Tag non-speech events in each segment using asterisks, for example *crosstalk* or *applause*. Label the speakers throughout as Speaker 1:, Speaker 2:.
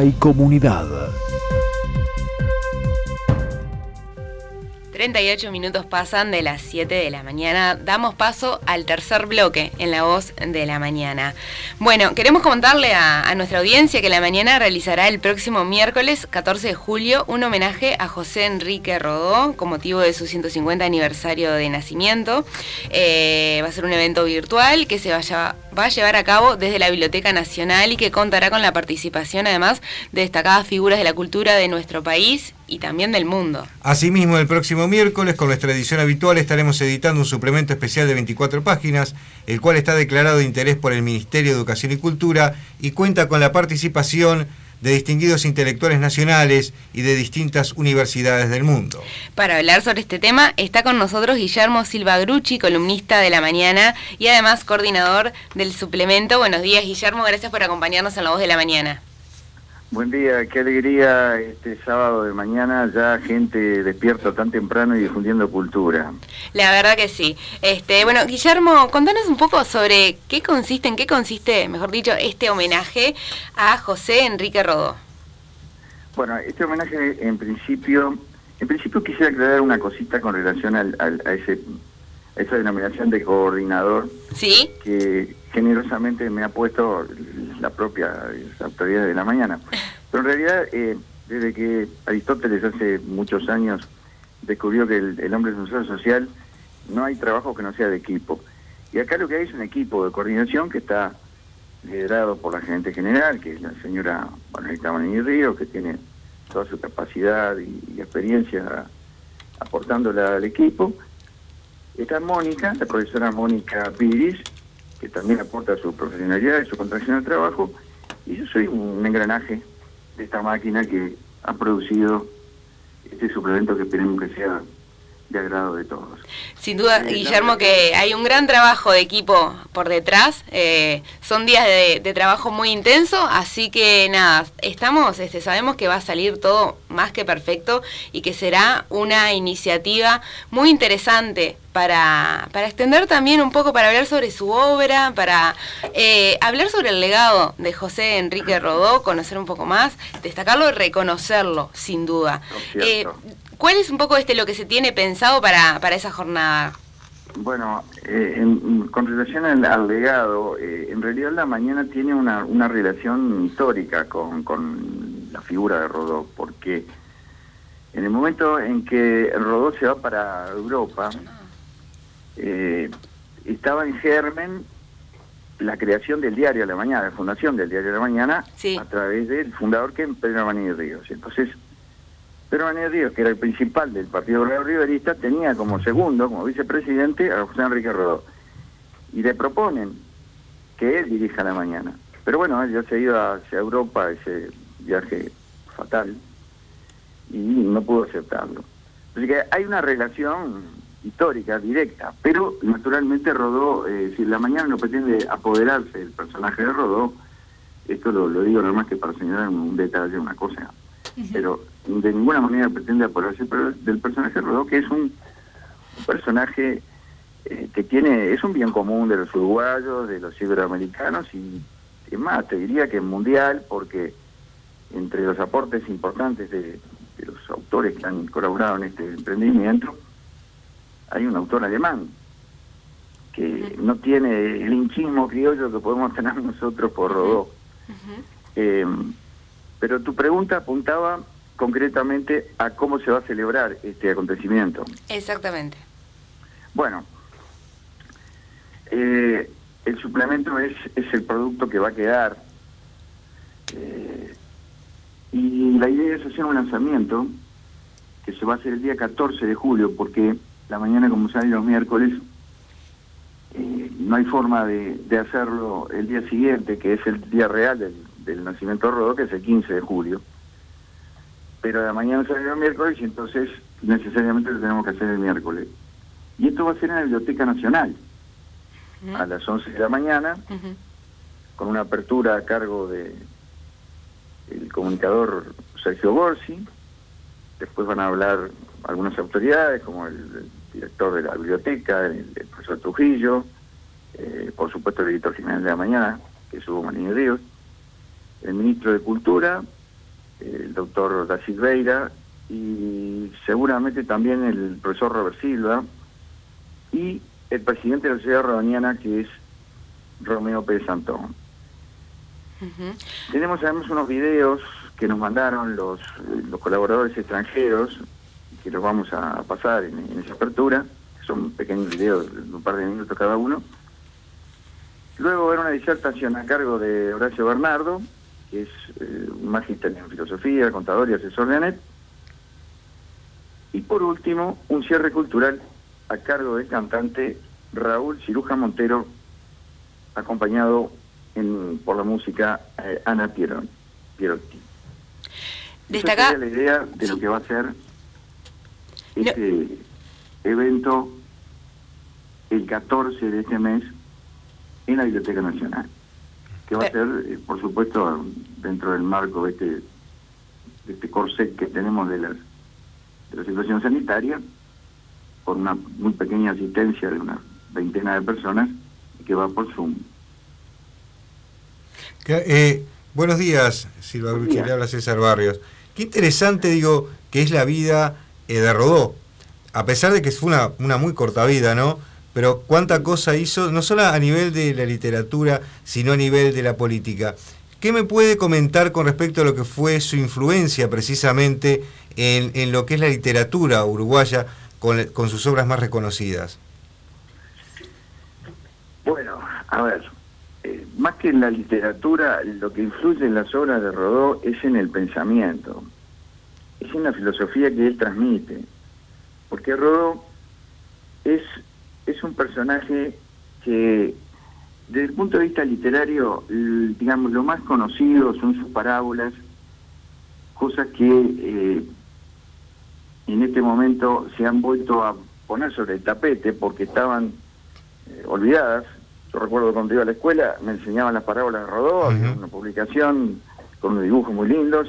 Speaker 1: y comunidad.
Speaker 2: 38 minutos pasan de las 7 de la mañana. Damos paso al tercer bloque en la voz de la mañana. Bueno, queremos contarle a, nuestra audiencia que la mañana realizará el próximo miércoles 14 de julio un homenaje a José Enrique Rodó con motivo de su 150 aniversario de nacimiento. Eh, va a ser un evento virtual que se va a llevar a cabo desde la Biblioteca Nacional y que contará con la participación además de destacadas figuras de la cultura de nuestro país y también del mundo.
Speaker 3: Asimismo, el próximo miércoles, con nuestra edición habitual, estaremos editando un suplemento especial de 24 páginas, el cual está declarado de interés por el Ministerio de Educación y Cultura y cuenta con la participación de distinguidos intelectuales nacionales y de distintas universidades del mundo.
Speaker 2: Para hablar sobre este tema está con nosotros Guillermo Silva Grucci, columnista de La Mañana y además coordinador del suplemento. Buenos días Guillermo, gracias por acompañarnos en La Voz de la Mañana.
Speaker 4: Buen día, qué alegría este sábado de mañana ya gente despierta tan temprano y difundiendo cultura.
Speaker 2: La verdad que sí. Este, bueno, Guillermo, contanos un poco sobre qué consiste, en qué consiste, mejor dicho, este homenaje a José Enrique Rodó.
Speaker 4: Bueno, este homenaje en principio, en principio quisiera aclarar una cosita con relación al, a ese esa denominación de coordinador
Speaker 2: ¿Sí?
Speaker 4: que generosamente me ha puesto la propia autoridad de la mañana. Pero en realidad, eh, desde que Aristóteles hace muchos años descubrió que el, hombre es un ser social, no hay trabajo que no sea de equipo. Y acá lo que hay es un equipo de coordinación que está liderado por la gerente general, que es la señora Manuelita Manini Río, que tiene toda su capacidad y, y experiencia aportándola al equipo Está Mónica, la profesora Mónica Piris, que también aporta su profesionalidad y su contracción al trabajo, y yo soy un engranaje de esta máquina que ha producido este suplemento que esperemos que sea de agrado de todos.
Speaker 2: Sin duda, Guillermo, que hay un gran trabajo de equipo por detrás. Eh, son días de, trabajo muy intenso, así que nada, estamos, este, sabemos que va a salir todo más que perfecto y que será una iniciativa muy interesante para, para extender también un poco, para hablar sobre su obra, para eh, hablar sobre el legado de José Enrique Rodó, conocer un poco más, destacarlo y reconocerlo, sin duda. ¿Cuál es un poco este lo que se tiene pensado para, para esa jornada?
Speaker 4: Bueno, eh, con relación al, legado, eh, en realidad la mañana tiene una, una relación histórica con, con, la figura de Rodó, porque en el momento en que Rodó se va para Europa, eh, estaba en germen la creación del diario de la mañana, la fundación del diario de la mañana, a través del fundador que es Pedro Manini Ríos. Entonces, pero Manuel Ríos, que era el principal del Partido Riverista, tenía como segundo, como vicepresidente, a José Enrique Rodó. Y le proponen que él dirija la mañana. Pero bueno, él ya se ido hacia Europa, ese viaje fatal, y no pudo aceptarlo. Así que hay una relación histórica, directa, pero naturalmente Rodó, eh, si la mañana no pretende apoderarse del personaje de Rodó, esto lo, lo digo nada más que para señalar un detalle, una cosa, pero de ninguna manera pretende apoderarse del personaje Rodó, que es un, personaje eh, que tiene, es un bien común de los uruguayos, de los iberoamericanos y es más, te diría que es mundial porque entre los aportes importantes de, los autores que han colaborado en este emprendimiento, hay un autor alemán que no tiene el hinchismo criollo que podemos tener *laughs* nosotros por Rodó. Eh, pero tu pregunta apuntaba concretamente a cómo se va a celebrar este acontecimiento.
Speaker 2: Exactamente.
Speaker 4: Bueno, eh, el suplemento es, es el producto que va a quedar eh, y la idea es hacer un lanzamiento que se va a hacer el día 14 de julio porque la mañana como sale los miércoles eh, no hay forma de, hacerlo el día siguiente que es el día real del, del nacimiento de Rodó que es el 15 de julio pero la mañana sale el miércoles y entonces necesariamente lo tenemos que hacer el miércoles. Y esto va a ser en la Biblioteca Nacional, a las 11 de la mañana, con una apertura a cargo de el comunicador Sergio Borsi, después van a hablar algunas autoridades, como el, director de la biblioteca, el, profesor Trujillo, eh, por supuesto el editor general de la mañana, que es Hugo Manini Ríos, el ministro de Cultura, el doctor Da Silveira y seguramente también el profesor Robert Silva y el presidente de la Sociedad Rodoniana que es Romeo Pérez Santón. Tenemos además unos videos que nos mandaron los, los colaboradores extranjeros, que los vamos a pasar en, esa apertura, son pequeños videos de un par de minutos cada uno. Luego era una disertación a cargo de Horacio Bernardo, es eh, un magíster en filosofía, contador y asesor de ANET. Y por último, un cierre cultural a cargo del cantante Raúl Ciruja Montero, acompañado por la música eh, Ana Pierotti.
Speaker 2: Destaca...
Speaker 4: la idea de lo que va a ser este evento el 14 de este mes en la Biblioteca Nacional, que va a ser, eh, por supuesto, dentro del marco de este, de este corset que tenemos de, las, de la situación sanitaria, con una muy pequeña asistencia de una veintena de personas, que va por Zoom.
Speaker 3: Eh, buenos días, Silva que le habla César Barrios. Qué interesante, digo, que es la vida eh, de Rodó. A pesar de que fue una, una muy corta vida, ¿no? Pero cuánta cosa hizo, no solo a nivel de la literatura, sino a nivel de la política. ¿Qué me puede comentar con respecto a lo que fue su influencia precisamente en, en lo que es la literatura uruguaya con, con sus obras más reconocidas?
Speaker 4: Bueno, a ver, eh, más que en la literatura, lo que influye en las obras de Rodó es en el pensamiento, es en la filosofía que él transmite. Porque Rodó es, es un personaje que, desde el punto de vista literario, digamos, lo más conocido son sus parábolas, cosas que eh, en este momento se han vuelto a poner sobre el tapete porque estaban eh, olvidadas. Yo recuerdo cuando iba a la escuela, me enseñaban las parábolas de Rodó, una publicación con unos dibujos muy lindos.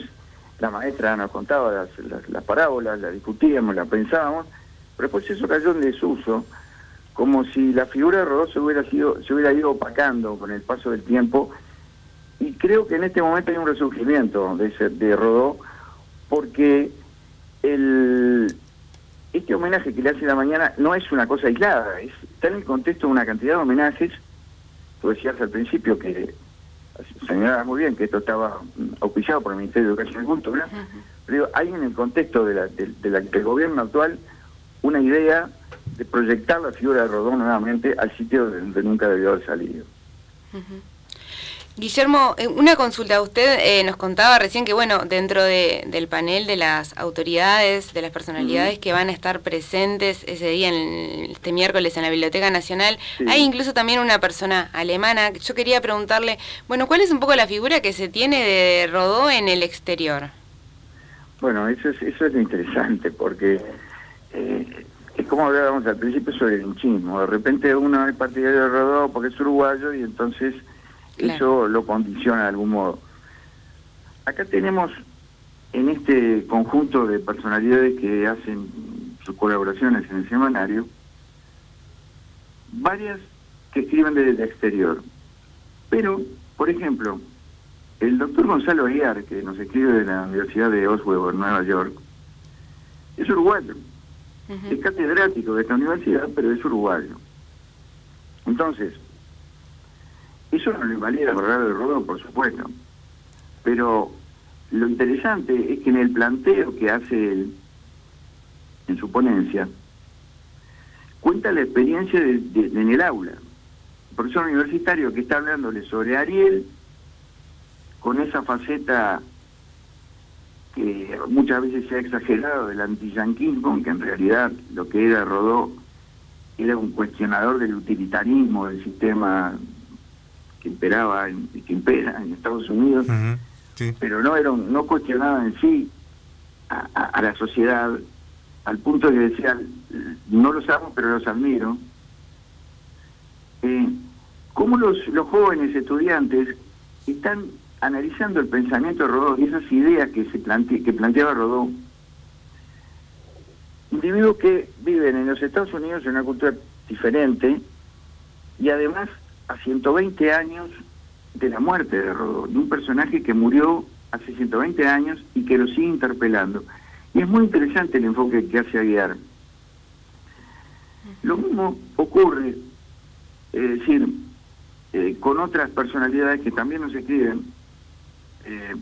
Speaker 4: La maestra nos contaba las, las, parábolas, las discutíamos, las pensábamos, pero después eso cayó en desuso, como si la figura de Rodó se hubiera, sido, se hubiera ido opacando con el paso del tiempo. Y creo que en este momento hay un resurgimiento de, ese, de Rodó, porque el, este homenaje que le hace la mañana no es una cosa aislada, está en el contexto de una cantidad de homenajes Tú decías al principio que señalaba muy bien que esto estaba auspiciado por el Ministerio de Educación y Cultura, pero hay en el contexto de la, del gobierno actual una idea de proyectar la figura de Rodón nuevamente al sitio donde nunca debió haber salido.
Speaker 2: Guillermo, eh, una consulta. Usted eh, nos contaba recién que, bueno, dentro del panel de las autoridades, de las personalidades que van a estar presentes ese día, en este miércoles, en la Biblioteca Nacional, hay incluso también una persona alemana. Yo quería preguntarle, bueno, ¿cuál es un poco la figura que se tiene de Rodó en el exterior?
Speaker 4: Bueno, eso es, eso es interesante, porque eh, es como hablábamos al principio sobre el hinchismo. De repente uno es partidario de Rodó porque es uruguayo y entonces eso lo condiciona de algún modo. Acá tenemos en este conjunto de personalidades que hacen sus colaboraciones en el semanario, varias que escriben desde el exterior. Pero, por ejemplo, el doctor Gonzalo Aguiar, que nos escribe de la Universidad de Oswego en Nueva York, es uruguayo. Es catedrático de esta universidad, pero es uruguayo. Entonces, eso no le invalida correr de Rodó, por supuesto. Pero lo interesante es que en el planteo que hace él, en su ponencia, cuenta la experiencia en el aula. El profesor universitario que está hablándole sobre Ariel, con esa faceta que muchas veces se ha exagerado del antiyanquismo, que en realidad lo que era Rodó era un cuestionador del utilitarismo del sistema que imperaba y que impera en Estados Unidos, pero no era no cuestionaba en sí a, la sociedad al punto de que decía no los amo pero los admiro. Eh, ¿Cómo los, los jóvenes estudiantes están analizando el pensamiento de Rodó y esas ideas que se plante, que planteaba Rodó? Individuos que viven en los Estados Unidos en una cultura diferente y además a 120 años de la muerte de Rodó, de un personaje que murió hace 120 años y que lo sigue interpelando. Y es muy interesante el enfoque que hace Aguiar. Lo mismo ocurre, es decir, eh, con otras personalidades que también nos escriben. Eh,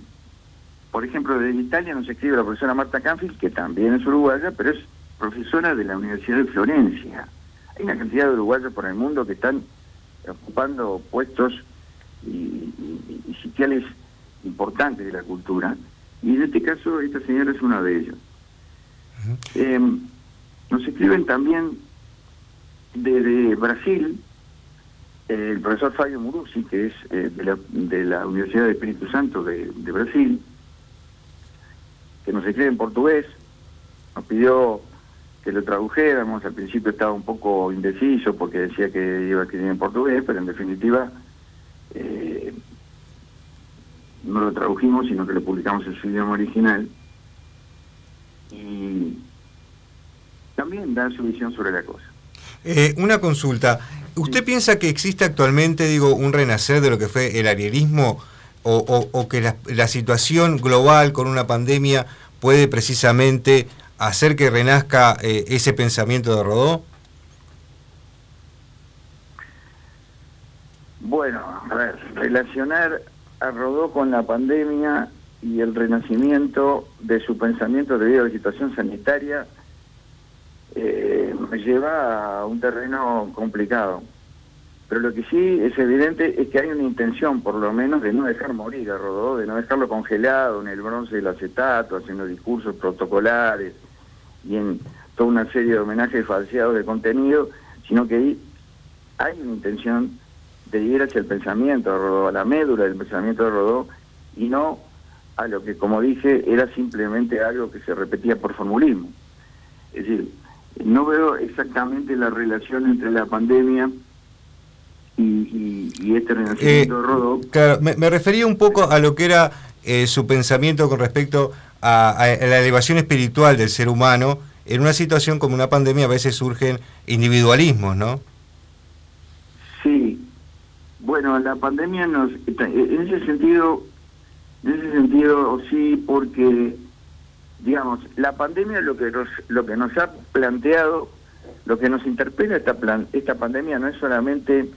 Speaker 4: por ejemplo, desde Italia nos escribe la profesora Marta Canfield, que también es uruguaya, pero es profesora de la Universidad de Florencia. Hay una cantidad de uruguayos por el mundo que están ocupando puestos y, sitiales importantes de la cultura. Y en este caso, esta señora es una de ellos. Em, nos escriben también desde Brasil el profesor Fabio Muruzzi, que es eh, de, la, de, la, Universidad de Espíritu Santo de, de Brasil, que nos escribe en portugués, nos pidió que lo tradujéramos, al principio estaba un poco indeciso porque decía que iba a escribir en portugués, pero en definitiva eh, no lo tradujimos, sino que lo publicamos en su idioma original. Y también da su visión sobre la cosa.
Speaker 3: Eh, una consulta. ¿Usted piensa que existe actualmente, digo, un renacer de lo que fue el arierismo o, que la, situación global con una pandemia puede precisamente hacer que renazca eh, ese pensamiento de Rodó?
Speaker 4: Bueno, a ver, relacionar a Rodó con la pandemia y el renacimiento de su pensamiento debido a la situación sanitaria eh, me lleva a un terreno complicado. Pero lo que sí es evidente es que hay una intención, por lo menos, de no dejar morir a Rodó, de no dejarlo congelado en el bronce del acetato, haciendo discursos protocolares y en toda una serie de homenajes falseados de contenido, sino que hay una intención de ir hacia el pensamiento de Rodó, a la médula del pensamiento de Rodó, y no a lo que, como dije, era simplemente algo que se repetía por formulismo. Es decir, no veo exactamente la relación entre la pandemia y, este renacimiento de Rodó.
Speaker 3: Claro, me, refería un poco a lo que era eh, su pensamiento con respecto a, la elevación espiritual del ser humano. En una situación como una pandemia a veces surgen individualismos, ¿no?
Speaker 4: Sí. Bueno, la pandemia nos... En ese sentido, en ese sentido sí, porque digamos, la pandemia lo que nos, lo que nos ha planteado, lo que nos interpela esta plan, esta pandemia no es solamente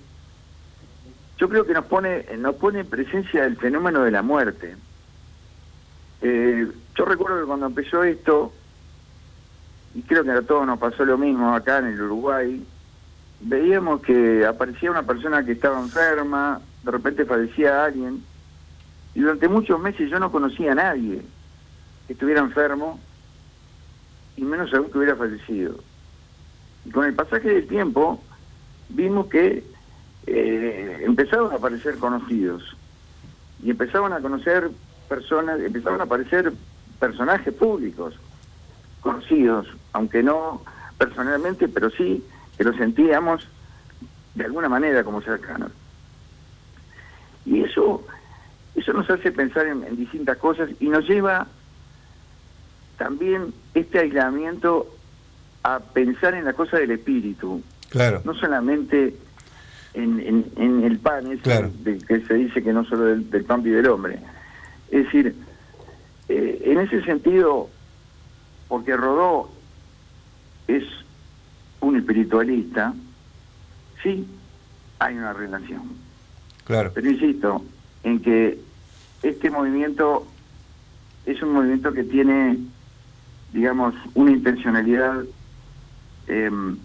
Speaker 4: yo creo que nos pone nos pone en presencia del fenómeno de la muerte. Eh, yo recuerdo que cuando empezó esto, y creo que a todos nos pasó lo mismo acá en el Uruguay, veíamos que aparecía una persona que estaba enferma, de repente fallecía alguien, y durante muchos meses yo no conocía a nadie que estuviera enfermo y menos aún que hubiera fallecido. Y con el pasaje del tiempo vimos que eh, empezaron a aparecer conocidos y empezaban a conocer personas, empezaron a aparecer personajes públicos conocidos, aunque no personalmente, pero sí que lo sentíamos de alguna manera como cercanos. Y eso, eso nos hace pensar en distintas cosas y nos lleva también este aislamiento a pensar en la cosa del espíritu.
Speaker 3: Claro.
Speaker 4: No solamente en, en, el pan, ese de, que se dice que no solo del, pan vive el hombre. Es decir, eh, en ese sentido, porque Rodó es un espiritualista, sí hay una relación.
Speaker 3: Claro.
Speaker 4: Pero insisto, en que este movimiento es un movimiento que tiene digamos, una intencionalidad em,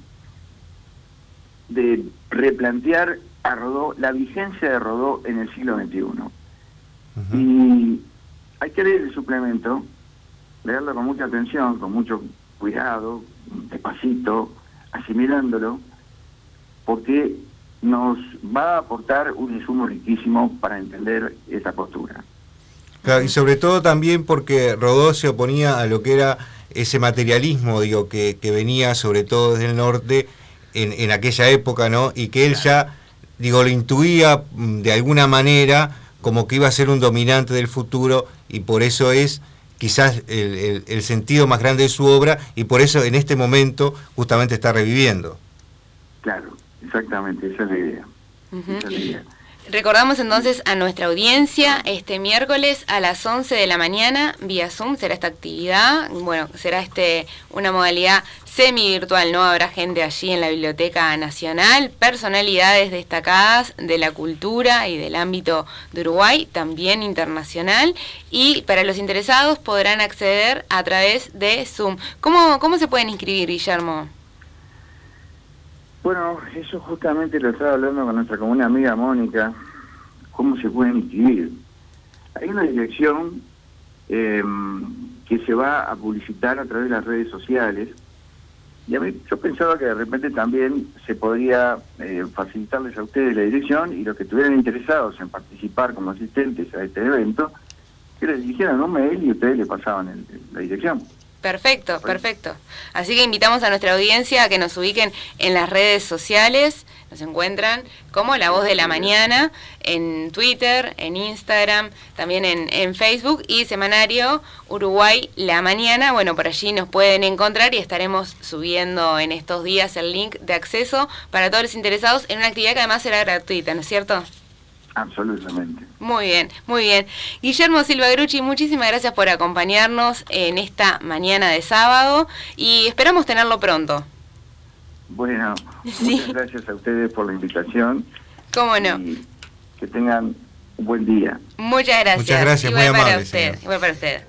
Speaker 4: de replantear a Rodó, la vigencia de Rodó en el siglo XXI. Y hay que leer el suplemento, leerlo con mucha atención, con mucho cuidado, despacito, asimilándolo, porque nos va a aportar un insumo riquísimo para entender esa postura.
Speaker 3: y sobre todo también porque Rodó se oponía a lo que era ese materialismo digo que, que venía sobre todo desde el norte en, en, aquella época, ¿no? Y que él ya, digo, lo intuía mm, de alguna manera como que iba a ser un dominante del futuro y por eso es quizás el, el, sentido más grande de su obra y por eso en este momento justamente está reviviendo.
Speaker 4: Claro, exactamente, esa es la idea. Esa es la idea.
Speaker 2: Recordamos entonces a nuestra audiencia, este miércoles a las 11 de la mañana, vía Zoom, será esta actividad. Bueno, será este una modalidad semi-virtual, ¿no? Habrá gente allí en la Biblioteca Nacional, personalidades destacadas de la cultura y del ámbito de Uruguay, también internacional. Y para los interesados podrán acceder a través de Zoom. ¿Cómo, cómo se pueden inscribir, Guillermo?
Speaker 4: Bueno, eso justamente lo estaba hablando con nuestra comuna amiga Mónica, cómo se pueden inscribir. Hay una dirección eh, que se va a publicitar a través de las redes sociales y a mí yo pensaba que de repente también se podría eh, facilitarles a ustedes la dirección y los que estuvieran interesados en participar como asistentes a este evento, que les dijeran un mail y ustedes le pasaban la dirección.
Speaker 2: Perfecto, perfecto. Así que invitamos a nuestra audiencia a que nos ubiquen en las redes sociales. Nos encuentran como La Voz de la Mañana en Twitter, en Instagram, también en, Facebook y Semanario Uruguay La Mañana. Bueno, por allí nos pueden encontrar y estaremos subiendo en estos días el link de acceso para todos los interesados en una actividad que además será gratuita, ¿no es cierto?
Speaker 4: Absolutamente.
Speaker 2: Muy bien, muy bien. Guillermo Silva Grucci, muchísimas gracias por acompañarnos en esta mañana de sábado y esperamos tenerlo pronto.
Speaker 4: Bueno, *laughs* muchas gracias a ustedes por la invitación.
Speaker 2: ¿Cómo no?
Speaker 4: Y que tengan un buen día.
Speaker 2: Muchas gracias.
Speaker 3: Muchas gracias, muy
Speaker 2: para
Speaker 3: amable,
Speaker 2: usted. Igual para usted.